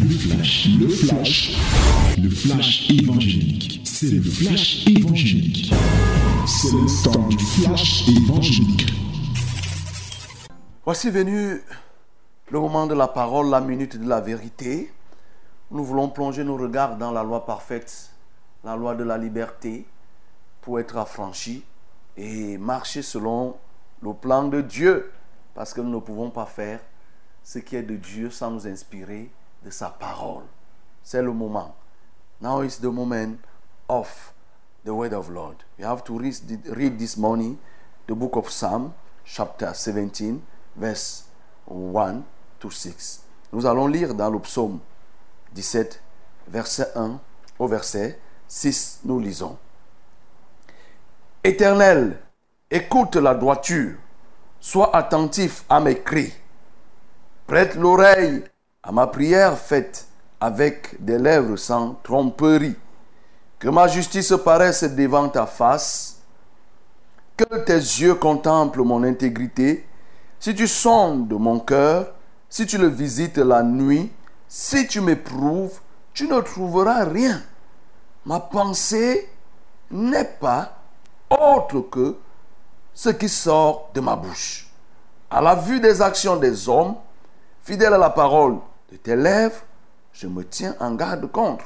Le flash, le flash, le flash évangélique. C'est le flash évangélique. C'est le temps du flash évangélique. Voici venu le moment de la parole, la minute de la vérité. Nous voulons plonger nos regards dans la loi parfaite, la loi de la liberté, pour être affranchis et marcher selon le plan de Dieu, parce que nous ne pouvons pas faire ce qui est de Dieu sans nous inspirer sa parole. C'est le moment. Now is the moment of the word of Lord. We have to read, read this morning the book of Psalm, chapter 17, verse 1 to 6. Nous allons lire dans le psaume 17, verset 1 au verset 6, nous lisons. Éternel, écoute la droiture, sois attentif à mes cris. Prête l'oreille à ma prière faite avec des lèvres sans tromperie. Que ma justice paraisse devant ta face. Que tes yeux contemplent mon intégrité. Si tu sondes mon cœur, si tu le visites la nuit, si tu m'éprouves, tu ne trouveras rien. Ma pensée n'est pas autre que ce qui sort de ma bouche. À la vue des actions des hommes, fidèle à la parole de tes lèvres, je me tiens en garde contre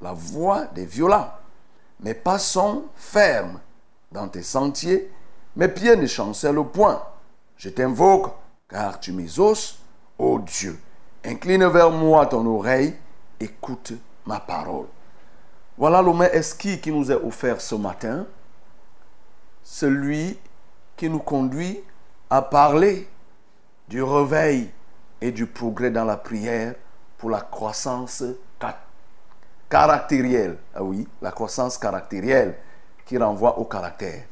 la voix des violents. Mes pas sont fermes dans tes sentiers, mes pieds ne chancellent point. Je t'invoque, car tu m'exauces, ô Dieu. Incline vers moi ton oreille, écoute ma parole. Voilà main esquis qui nous est offert ce matin, celui qui nous conduit à parler du réveil et du progrès dans la prière pour la croissance caractérielle. Ah oui, la croissance caractérielle qui renvoie au caractère.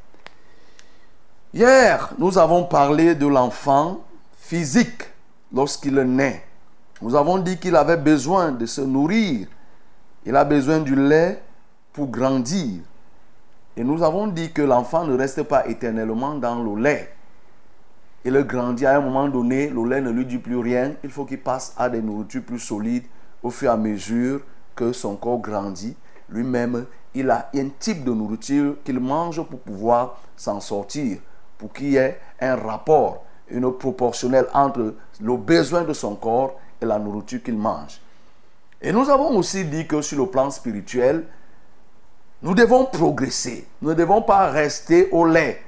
Hier, nous avons parlé de l'enfant physique lorsqu'il naît. Nous avons dit qu'il avait besoin de se nourrir. Il a besoin du lait pour grandir. Et nous avons dit que l'enfant ne reste pas éternellement dans le lait. Il grandit à un moment donné, le lait ne lui dit plus rien. Il faut qu'il passe à des nourritures plus solides au fur et à mesure que son corps grandit. Lui-même, il a un type de nourriture qu'il mange pour pouvoir s'en sortir, pour qu'il y ait un rapport, une proportionnelle entre le besoin de son corps et la nourriture qu'il mange. Et nous avons aussi dit que sur le plan spirituel, nous devons progresser. Nous ne devons pas rester au lait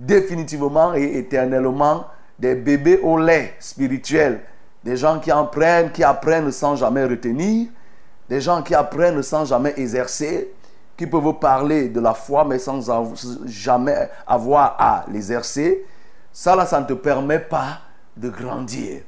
définitivement et éternellement des bébés au lait spirituel. Des gens qui apprennent, qui apprennent sans jamais retenir. Des gens qui apprennent sans jamais exercer. Qui peuvent parler de la foi mais sans jamais avoir à l'exercer. Ça là, ça ne te permet pas de grandir.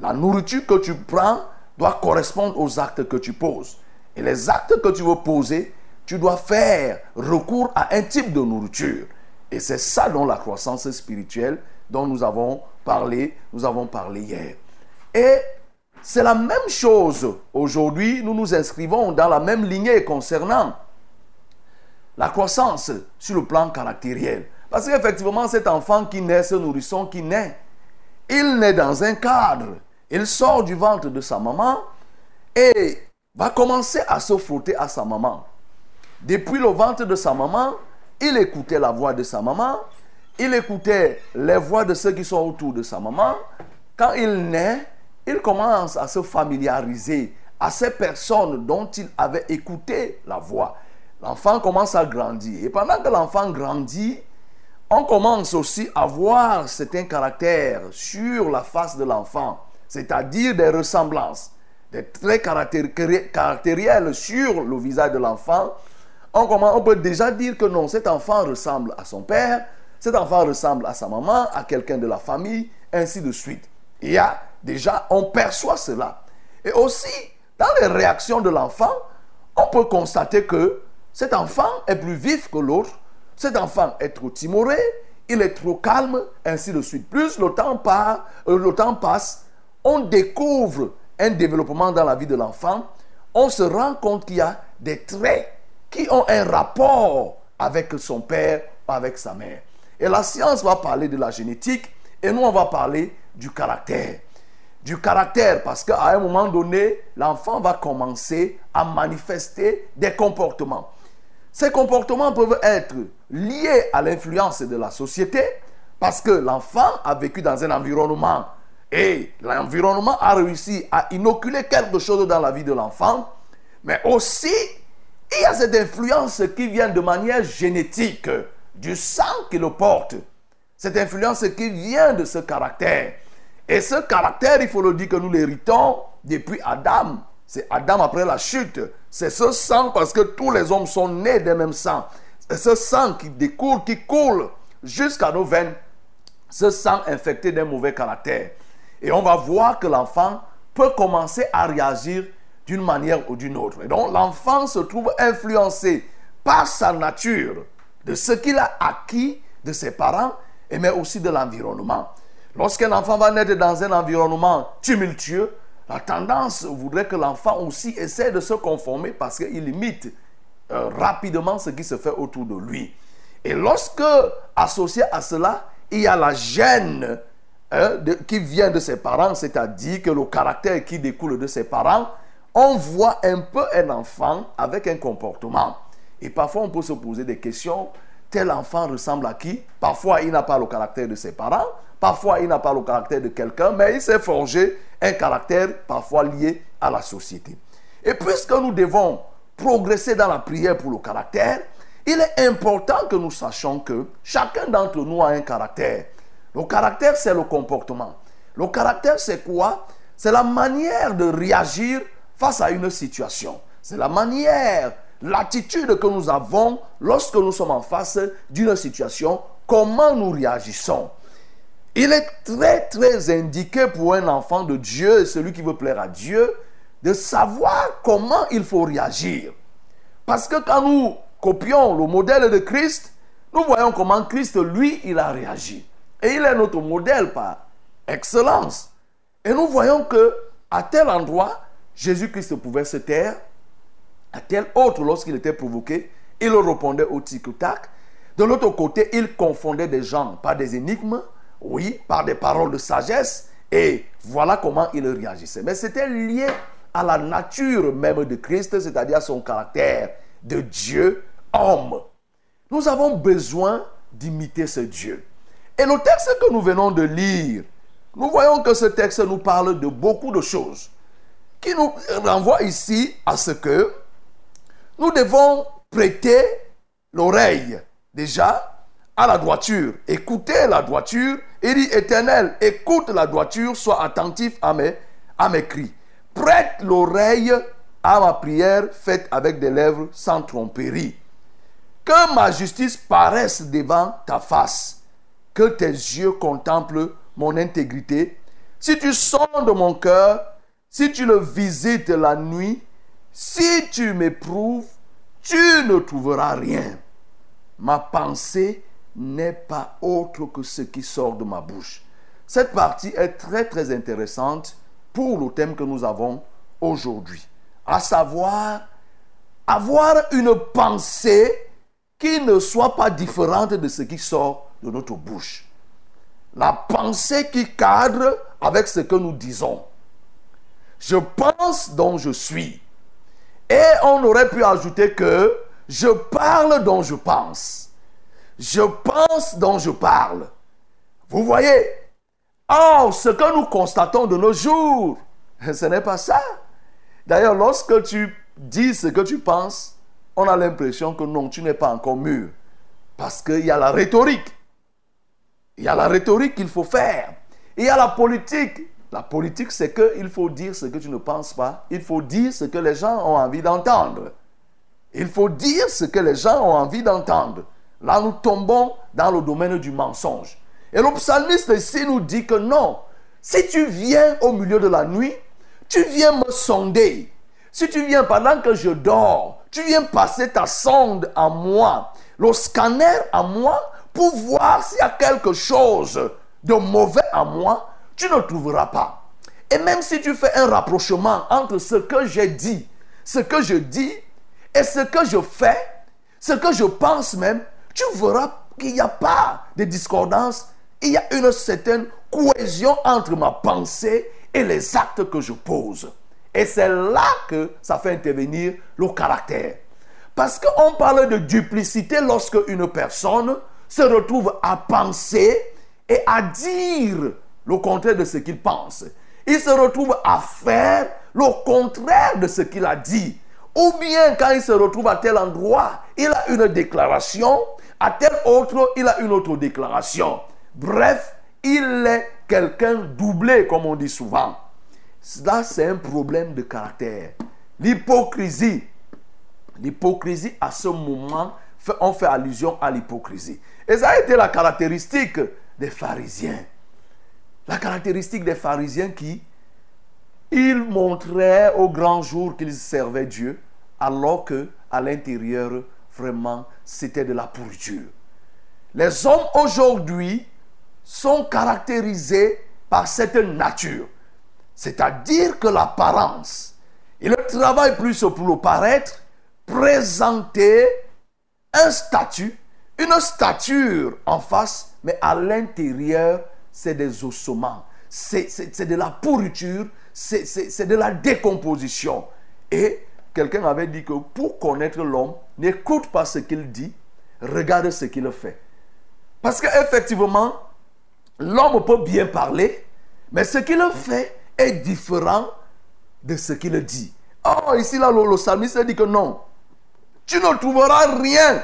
La nourriture que tu prends doit correspondre aux actes que tu poses. Et les actes que tu veux poser, tu dois faire recours à un type de nourriture. Et c'est ça dans la croissance spirituelle dont nous avons parlé, nous avons parlé hier. Et c'est la même chose aujourd'hui, nous nous inscrivons dans la même lignée concernant la croissance sur le plan caractériel. Parce qu'effectivement, cet enfant qui naît, ce nourrisson qui naît, il naît dans un cadre. Il sort du ventre de sa maman et va commencer à se frotter à sa maman. Depuis le ventre de sa maman, il écoutait la voix de sa maman, il écoutait les voix de ceux qui sont autour de sa maman. Quand il naît, il commence à se familiariser à ces personnes dont il avait écouté la voix. L'enfant commence à grandir. Et pendant que l'enfant grandit, on commence aussi à voir certains caractères sur la face de l'enfant, c'est-à-dire des ressemblances, des traits caractériels sur le visage de l'enfant on, peut déjà dire que non, cet enfant ressemble à son père, cet enfant ressemble à sa maman, à quelqu'un de la famille, ainsi de suite. Il y a déjà, on perçoit cela. Et aussi, dans les réactions de l'enfant, on peut constater que cet enfant est plus vif que l'autre, cet enfant est trop timoré, il est trop calme, ainsi de suite. Plus le temps, euh, le temps passe, on découvre un développement dans la vie de l'enfant, on se rend compte qu'il y a des traits qui ont un rapport avec son père ou avec sa mère. Et la science va parler de la génétique et nous, on va parler du caractère. du caractère, parce qu'à un moment donné, l'enfant va commencer à manifester des comportements. Ces comportements peuvent être liés à l'influence de la société, parce que l'enfant a vécu dans un environnement et l'environnement a réussi à inoculer quelque chose dans la vie de l'enfant, mais aussi il y a cette influence qui vient de manière génétique du sang qu'il porte. Cette influence qui vient de ce caractère. Et ce caractère, il faut le dire que nous l'héritons depuis Adam. C'est Adam après la chute. C'est ce sang parce que tous les hommes sont nés d'un même sang. C'est ce sang qui découle, qui coule jusqu'à nos veines. Ce sang infecté d'un mauvais caractère. Et on va voir que l'enfant peut commencer à réagir d'une manière ou d'une autre. Et donc l'enfant se trouve influencé par sa nature, de ce qu'il a acquis de ses parents, et mais aussi de l'environnement. Lorsqu'un enfant va naître dans un environnement tumultueux, la tendance voudrait que l'enfant aussi essaie de se conformer parce qu'il imite euh, rapidement ce qui se fait autour de lui. Et lorsque, associé à cela, il y a la gêne hein, qui vient de ses parents, c'est-à-dire que le caractère qui découle de ses parents, on voit un peu un enfant avec un comportement. Et parfois, on peut se poser des questions. Tel enfant ressemble à qui? Parfois, il n'a pas le caractère de ses parents. Parfois, il n'a pas le caractère de quelqu'un, mais il s'est forgé un caractère parfois lié à la société. Et puisque nous devons progresser dans la prière pour le caractère, il est important que nous sachions que chacun d'entre nous a un caractère. Le caractère, c'est le comportement. Le caractère, c'est quoi? C'est la manière de réagir face à une situation. C'est la manière, l'attitude que nous avons lorsque nous sommes en face d'une situation, comment nous réagissons. Il est très, très indiqué pour un enfant de Dieu, celui qui veut plaire à Dieu, de savoir comment il faut réagir. Parce que quand nous copions le modèle de Christ, nous voyons comment Christ, lui, il a réagi. Et il est notre modèle par excellence. Et nous voyons que à tel endroit, Jésus-Christ pouvait se taire. À tel autre, lorsqu'il était provoqué, il répondait au tic-tac. De l'autre côté, il confondait des gens par des énigmes, oui, par des paroles de sagesse. Et voilà comment il réagissait. Mais c'était lié à la nature même de Christ, c'est-à-dire à son caractère de Dieu homme. Nous avons besoin d'imiter ce Dieu. Et le texte que nous venons de lire, nous voyons que ce texte nous parle de beaucoup de choses qui nous renvoie ici à ce que nous devons prêter l'oreille déjà à la droiture. Écoutez la droiture. Il dit, éternel, écoute la droiture, sois attentif à mes, à mes cris. Prête l'oreille à ma prière faite avec des lèvres sans tromperie. Que ma justice paraisse devant ta face. Que tes yeux contemplent mon intégrité. Si tu sondes mon cœur, si tu le visites la nuit, si tu m'éprouves, tu ne trouveras rien. Ma pensée n'est pas autre que ce qui sort de ma bouche. Cette partie est très très intéressante pour le thème que nous avons aujourd'hui. À savoir, avoir une pensée qui ne soit pas différente de ce qui sort de notre bouche. La pensée qui cadre avec ce que nous disons. Je pense dont je suis. Et on aurait pu ajouter que je parle dont je pense. Je pense dont je parle. Vous voyez? Or, ce que nous constatons de nos jours, ce n'est pas ça. D'ailleurs, lorsque tu dis ce que tu penses, on a l'impression que non, tu n'es pas encore mûr. Parce qu'il y a la rhétorique. Il y a la rhétorique qu'il faut faire. Il y a la politique. La politique, c'est qu'il faut dire ce que tu ne penses pas. Il faut dire ce que les gens ont envie d'entendre. Il faut dire ce que les gens ont envie d'entendre. Là, nous tombons dans le domaine du mensonge. Et le psalmiste ici nous dit que non, si tu viens au milieu de la nuit, tu viens me sonder. Si tu viens pendant que je dors, tu viens passer ta sonde à moi, le scanner à moi, pour voir s'il y a quelque chose de mauvais à moi, tu ne trouveras pas. Et même si tu fais un rapprochement entre ce que j'ai dit, ce que je dis et ce que je fais, ce que je pense même, tu verras qu'il n'y a pas de discordance. Il y a une certaine cohésion entre ma pensée et les actes que je pose. Et c'est là que ça fait intervenir le caractère. Parce qu'on parle de duplicité lorsque une personne se retrouve à penser et à dire le contraire de ce qu'il pense. Il se retrouve à faire le contraire de ce qu'il a dit. Ou bien quand il se retrouve à tel endroit, il a une déclaration, à tel autre, il a une autre déclaration. Bref, il est quelqu'un doublé, comme on dit souvent. Cela, c'est un problème de caractère. L'hypocrisie. L'hypocrisie, à ce moment, on fait allusion à l'hypocrisie. Et ça a été la caractéristique des pharisiens. La caractéristique des pharisiens qui, ils montraient au grand jour qu'ils servaient Dieu, alors que à l'intérieur, vraiment, c'était de la pourriture. Les hommes aujourd'hui sont caractérisés par cette nature. C'est-à-dire que l'apparence, ils ne travaillent plus pour le paraître, présenter un statut, une stature en face, mais à l'intérieur, c'est des ossements, c'est de la pourriture, c'est de la décomposition. Et quelqu'un avait dit que pour connaître l'homme, n'écoute pas ce qu'il dit, regarde ce qu'il fait. Parce qu'effectivement, l'homme peut bien parler, mais ce qu'il fait est différent de ce qu'il dit. Oh, ici, là, le, le dit que non. Tu ne trouveras rien.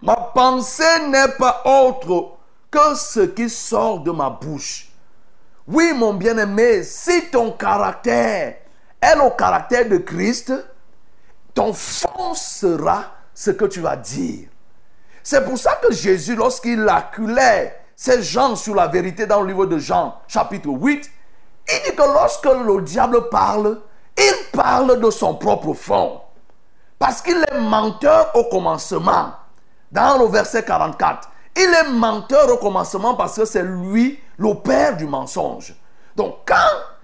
Ma pensée n'est pas autre que ce qui sort de ma bouche. Oui, mon bien-aimé, si ton caractère est le caractère de Christ, ton fond sera ce que tu vas dire. C'est pour ça que Jésus, lorsqu'il acculait ces gens sur la vérité dans le livre de Jean, chapitre 8, il dit que lorsque le diable parle, il parle de son propre fond. Parce qu'il est menteur au commencement. Dans le verset 44, il est menteur au commencement parce que c'est lui le père du mensonge. Donc quand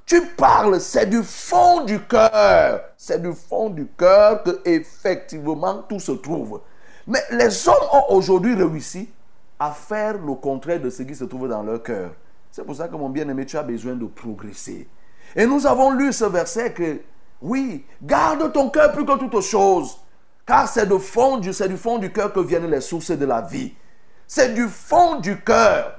tu parles, c'est du fond du cœur. C'est du fond du cœur que effectivement tout se trouve. Mais les hommes ont aujourd'hui réussi à faire le contraire de ce qui se trouve dans leur cœur. C'est pour ça que mon bien-aimé, tu as besoin de progresser. Et nous avons lu ce verset que, oui, garde ton cœur plus que toute chose, car c'est du fond du, du fond du cœur que viennent les sources de la vie. C'est du fond du cœur.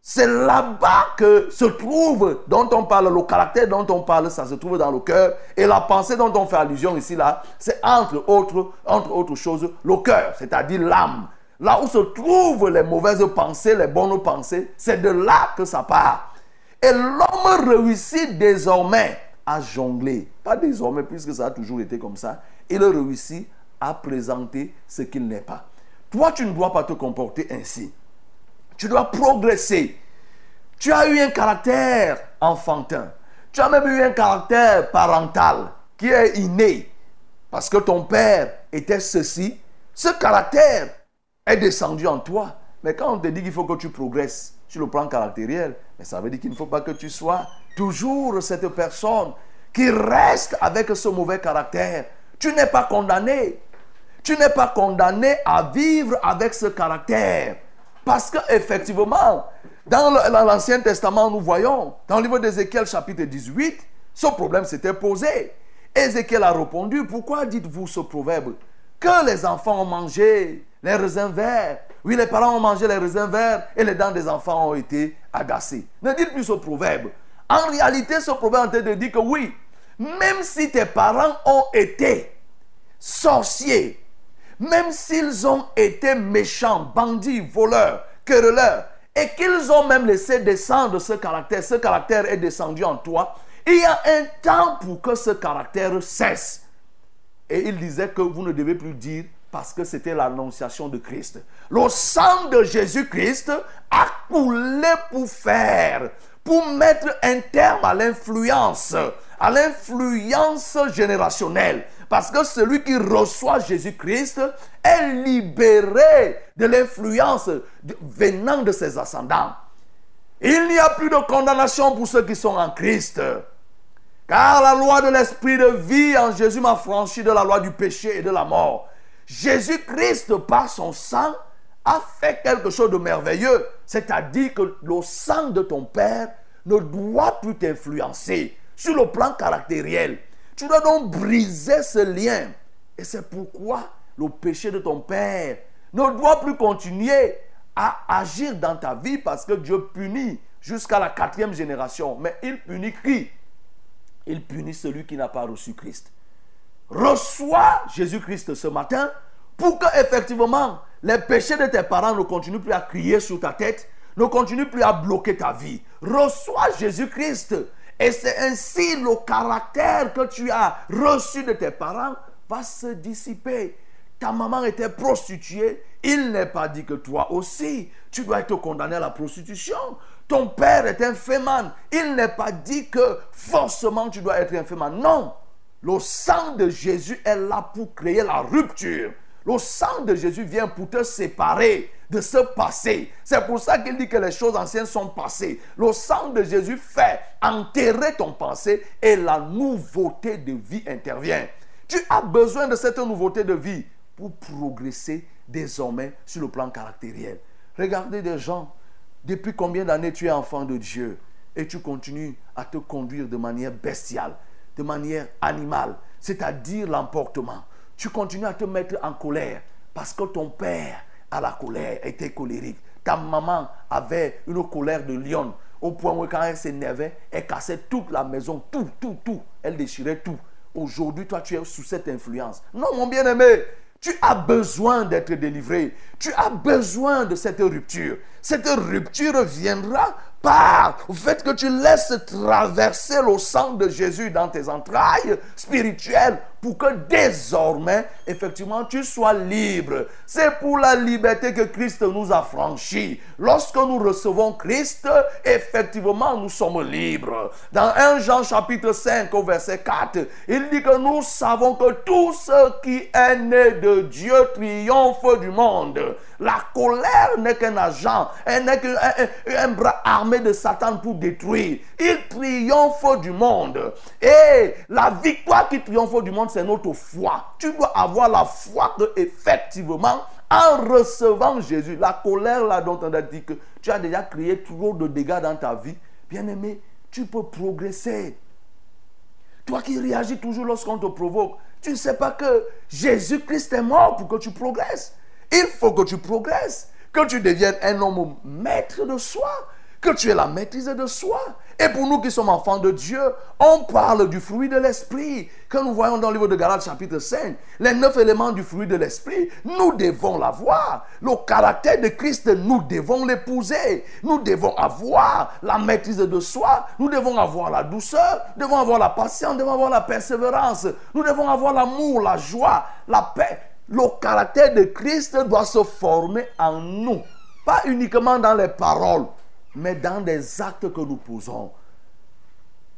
C'est là-bas que se trouve, dont on parle, le caractère dont on parle, ça se trouve dans le cœur. Et la pensée dont on fait allusion ici, là, c'est entre autres, entre autres choses, le cœur, c'est-à-dire l'âme. Là où se trouvent les mauvaises pensées, les bonnes pensées, c'est de là que ça part. Et l'homme réussit désormais à jongler. Pas désormais, puisque ça a toujours été comme ça. Il réussit à présenter ce qu'il n'est pas. Toi, tu ne dois pas te comporter ainsi. Tu dois progresser. Tu as eu un caractère enfantin. Tu as même eu un caractère parental qui est inné. Parce que ton père était ceci. Ce caractère est descendu en toi. Mais quand on te dit qu'il faut que tu progresses sur le plan caractériel, mais ça veut dire qu'il ne faut pas que tu sois toujours cette personne qui reste avec ce mauvais caractère. Tu n'es pas condamné. Tu n'es pas condamné à vivre avec ce caractère. Parce qu'effectivement, dans l'Ancien Testament, nous voyons, dans le livre d'Ézéchiel chapitre 18, ce problème s'était posé. Ézéchiel a répondu, pourquoi dites-vous ce proverbe? Que les enfants ont mangé les raisins verts. Oui, les parents ont mangé les raisins verts et les dents des enfants ont été agacées. Ne dites plus ce proverbe. En réalité, ce proverbe est de dire que oui, même si tes parents ont été sorciers, même s'ils ont été méchants, bandits, voleurs, querelleurs, et qu'ils ont même laissé descendre ce caractère, ce caractère est descendu en toi, il y a un temps pour que ce caractère cesse. Et il disait que vous ne devez plus dire parce que c'était l'annonciation de Christ. Le sang de Jésus-Christ a coulé pour faire, pour mettre un terme à l'influence, à l'influence générationnelle. Parce que celui qui reçoit Jésus-Christ est libéré de l'influence venant de ses ascendants. Il n'y a plus de condamnation pour ceux qui sont en Christ. Car la loi de l'esprit de vie en Jésus m'a franchi de la loi du péché et de la mort. Jésus-Christ, par son sang, a fait quelque chose de merveilleux. C'est-à-dire que le sang de ton Père ne doit plus t'influencer sur le plan caractériel. Tu dois donc briser ce lien. Et c'est pourquoi le péché de ton père ne doit plus continuer à agir dans ta vie parce que Dieu punit jusqu'à la quatrième génération. Mais il punit qui? Il punit celui qui n'a pas reçu Christ. Reçois Jésus-Christ ce matin pour que effectivement les péchés de tes parents ne continuent plus à crier sur ta tête, ne continuent plus à bloquer ta vie. Reçois Jésus-Christ. Et c'est ainsi le caractère que tu as reçu de tes parents va se dissiper. Ta maman était prostituée. Il n'est pas dit que toi aussi, tu dois être condamné à la prostitution. Ton père est un féman. Il n'est pas dit que forcément tu dois être un féman. Non. Le sang de Jésus est là pour créer la rupture. Le sang de Jésus vient pour te séparer de ce passé. C'est pour ça qu'il dit que les choses anciennes sont passées. Le sang de Jésus fait enterrer ton passé et la nouveauté de vie intervient. Tu as besoin de cette nouveauté de vie pour progresser désormais sur le plan caractériel. Regardez des gens, depuis combien d'années tu es enfant de Dieu et tu continues à te conduire de manière bestiale, de manière animale, c'est-à-dire l'emportement tu continues à te mettre en colère parce que ton père a la colère, était colérique. Ta maman avait une colère de lion au point où quand elle s'énervait, elle cassait toute la maison, tout, tout, tout. Elle déchirait tout. Aujourd'hui, toi, tu es sous cette influence. Non, mon bien-aimé, tu as besoin d'être délivré. Tu as besoin de cette rupture. Cette rupture viendra par le fait que tu laisses traverser le sang de Jésus dans tes entrailles spirituelles pour que désormais, effectivement, tu sois libre. C'est pour la liberté que Christ nous a franchis. Lorsque nous recevons Christ, effectivement, nous sommes libres. Dans 1 Jean chapitre 5 au verset 4, il dit que nous savons que tout ce qui est né de Dieu triomphe du monde. La colère n'est qu'un agent, elle n'est qu'un bras armé de Satan pour détruire. Il triomphe du monde. Et la victoire qui triomphe du monde, c'est notre foi. Tu dois avoir la foi que effectivement, en recevant Jésus, la colère là dont on a dit que tu as déjà créé trop de dégâts dans ta vie, bien aimé, tu peux progresser. Toi qui réagis toujours lorsqu'on te provoque, tu ne sais pas que Jésus-Christ est mort pour que tu progresses. Il faut que tu progresses, que tu deviennes un homme maître de soi, que tu aies la maîtrise de soi. Et pour nous qui sommes enfants de Dieu, on parle du fruit de l'esprit. Que nous voyons dans le livre de Galates chapitre 5, les neuf éléments du fruit de l'esprit, nous devons l'avoir. Le caractère de Christ, nous devons l'épouser. Nous devons avoir la maîtrise de soi. Nous devons avoir la douceur. Nous devons avoir la patience. Nous devons avoir la persévérance. Nous devons avoir l'amour, la joie, la paix. Le caractère de Christ doit se former en nous. Pas uniquement dans les paroles mais dans des actes que nous posons.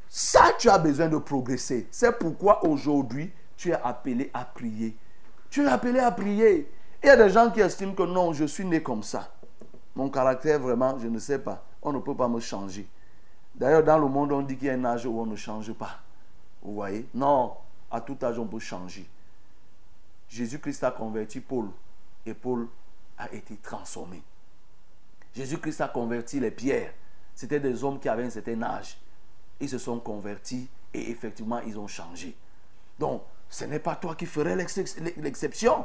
Ça, tu as besoin de progresser. C'est pourquoi aujourd'hui, tu es appelé à prier. Tu es appelé à prier. Il y a des gens qui estiment que non, je suis né comme ça. Mon caractère, vraiment, je ne sais pas. On ne peut pas me changer. D'ailleurs, dans le monde, on dit qu'il y a un âge où on ne change pas. Vous voyez? Non, à tout âge, on peut changer. Jésus-Christ a converti Paul et Paul a été transformé. Jésus-Christ a converti les pierres. C'était des hommes qui avaient un certain âge. Ils se sont convertis et effectivement, ils ont changé. Donc, ce n'est pas toi qui ferais l'exception.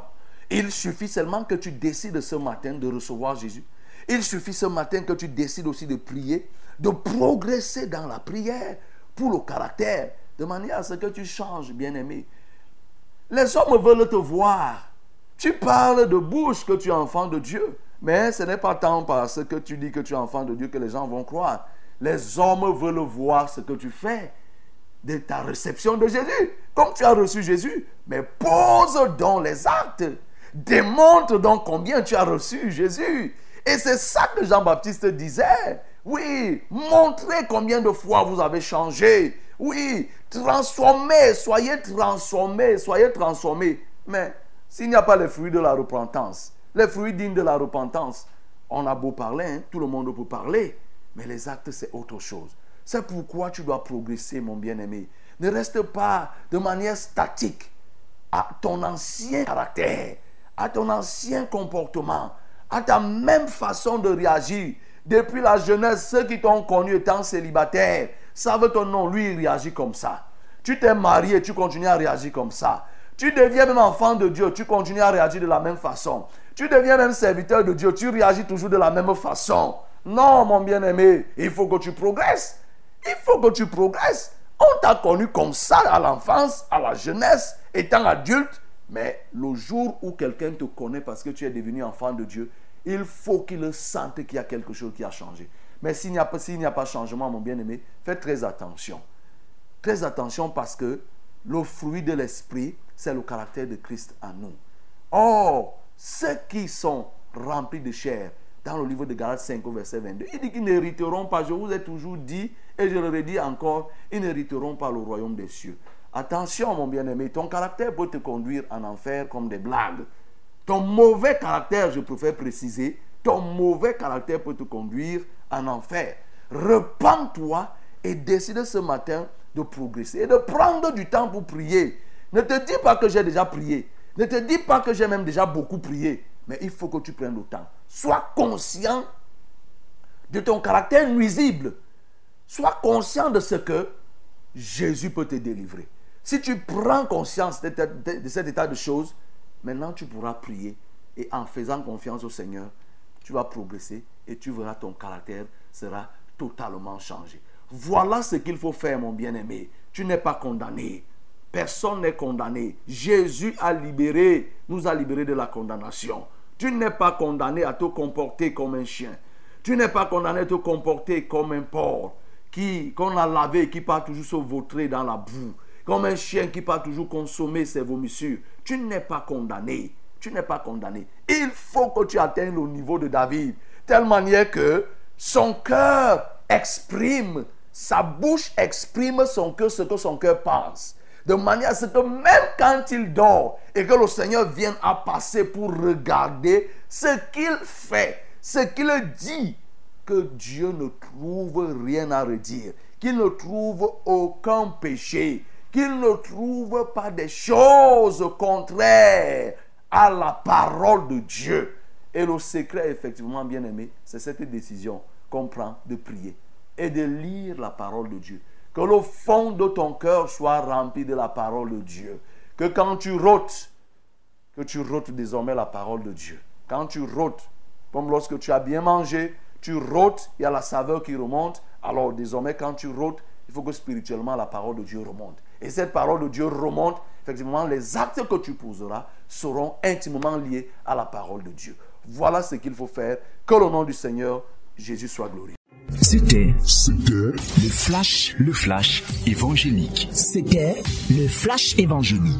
Il suffit seulement que tu décides ce matin de recevoir Jésus. Il suffit ce matin que tu décides aussi de prier, de progresser dans la prière pour le caractère, de manière à ce que tu changes, bien-aimé. Les hommes veulent te voir. Tu parles de bouche que tu es enfant de Dieu. Mais ce n'est pas tant parce que tu dis que tu es enfant de Dieu que les gens vont croire. Les hommes veulent voir ce que tu fais de ta réception de Jésus. Comme tu as reçu Jésus, mais pose donc les actes. Démontre donc combien tu as reçu Jésus. Et c'est ça que Jean-Baptiste disait. Oui, montrez combien de fois vous avez changé. Oui, transformez, soyez transformés, soyez transformés. Mais s'il n'y a pas les fruits de la repentance, les fruits dignes de la repentance. On a beau parler, hein, tout le monde peut parler, mais les actes, c'est autre chose. C'est pourquoi tu dois progresser, mon bien-aimé. Ne reste pas de manière statique à ton ancien caractère, à ton ancien comportement, à ta même façon de réagir. Depuis la jeunesse, ceux qui t'ont connu étant célibataire savent ton nom. Lui, il réagit comme ça. Tu t'es marié, tu continues à réagir comme ça. Tu deviens même enfant de Dieu, tu continues à réagir de la même façon. Tu deviens même serviteur de Dieu, tu réagis toujours de la même façon. Non, mon bien-aimé, il faut que tu progresses. Il faut que tu progresses. On t'a connu comme ça à l'enfance, à la jeunesse, étant adulte. Mais le jour où quelqu'un te connaît parce que tu es devenu enfant de Dieu, il faut qu'il sente qu'il y a quelque chose qui a changé. Mais s'il n'y a, a, pas changement, mon bien-aimé, fais très attention. Très attention parce que le fruit de l'esprit, c'est le caractère de Christ en nous. Or, ceux qui sont remplis de chair, dans le livre de Galates 5, verset 22, il dit qu'ils n'hériteront pas, je vous ai toujours dit, et je le redis encore, ils n'hériteront pas le royaume des cieux. Attention, mon bien-aimé, ton caractère peut te conduire en enfer comme des blagues. Ton mauvais caractère, je préfère préciser, ton mauvais caractère peut te conduire en enfer. Repends-toi et décide ce matin de progresser et de prendre du temps pour prier. Ne te dis pas que j'ai déjà prié. Ne te dis pas que j'ai même déjà beaucoup prié. Mais il faut que tu prennes le temps. Sois conscient de ton caractère nuisible. Sois conscient de ce que Jésus peut te délivrer. Si tu prends conscience de, cet état de choses, maintenant tu pourras prier. Et en faisant confiance au Seigneur, tu vas progresser et tu verras ton caractère sera totalement changé. Voilà ce qu'il faut faire, mon bien-aimé. Tu n'es pas condamné. Personne n'est condamné. Jésus a libéré, nous a libérés de la condamnation. Tu n'es pas condamné à te comporter comme un chien. Tu n'es pas condamné à te comporter comme un porc qui qu'on a lavé, qui part toujours se vautrer dans la boue. Comme un chien qui part toujours consommer ses vomissures. Tu n'es pas condamné. Tu n'es pas condamné. Il faut que tu atteignes le niveau de David. Telle manière que son cœur exprime, sa bouche exprime son cœur, ce que son cœur pense. De manière à ce que même quand il dort et que le Seigneur vienne à passer pour regarder ce qu'il fait, ce qu'il dit, que Dieu ne trouve rien à redire, qu'il ne trouve aucun péché, qu'il ne trouve pas des choses contraires à la parole de Dieu. Et le secret, effectivement, bien aimé, c'est cette décision qu'on prend de prier et de lire la parole de Dieu. Que le fond de ton cœur soit rempli de la parole de Dieu. Que quand tu rôtes, que tu rôtes désormais la parole de Dieu. Quand tu rôtes, comme lorsque tu as bien mangé, tu rôtes, il y a la saveur qui remonte. Alors désormais, quand tu rôtes, il faut que spirituellement la parole de Dieu remonte. Et cette parole de Dieu remonte, effectivement, les actes que tu poseras seront intimement liés à la parole de Dieu. Voilà ce qu'il faut faire. Que le nom du Seigneur Jésus soit glorifié. C'était le flash, le flash évangélique. C'était le flash évangélique.